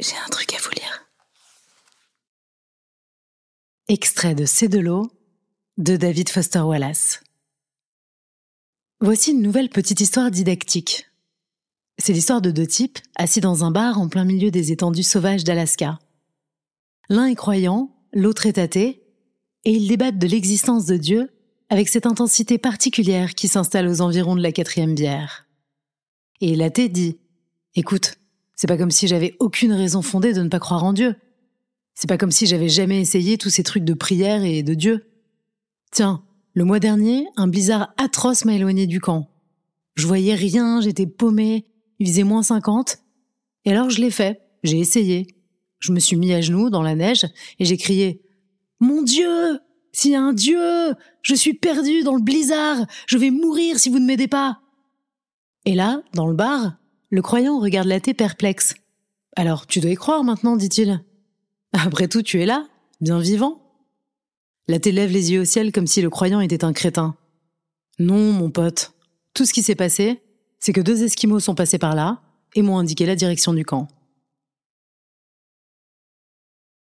J'ai un truc à vous lire. Extrait de C'est de l'eau de David Foster Wallace. Voici une nouvelle petite histoire didactique. C'est l'histoire de deux types assis dans un bar en plein milieu des étendues sauvages d'Alaska. L'un est croyant, l'autre est athée, et ils débattent de l'existence de Dieu avec cette intensité particulière qui s'installe aux environs de la quatrième bière. Et l'athée dit Écoute, c'est pas comme si j'avais aucune raison fondée de ne pas croire en Dieu. C'est pas comme si j'avais jamais essayé tous ces trucs de prière et de Dieu. Tiens, le mois dernier, un blizzard atroce m'a éloigné du camp. Je voyais rien, j'étais paumé, il faisait moins 50. Et alors je l'ai fait, j'ai essayé. Je me suis mis à genoux dans la neige et j'ai crié Mon Dieu S'il y a un Dieu Je suis perdu dans le blizzard Je vais mourir si vous ne m'aidez pas Et là, dans le bar, le croyant regarde l'athée perplexe. Alors, tu dois y croire maintenant, dit-il. Après tout, tu es là, bien vivant. L'athée lève les yeux au ciel comme si le croyant était un crétin. Non, mon pote. Tout ce qui s'est passé, c'est que deux Esquimaux sont passés par là et m'ont indiqué la direction du camp.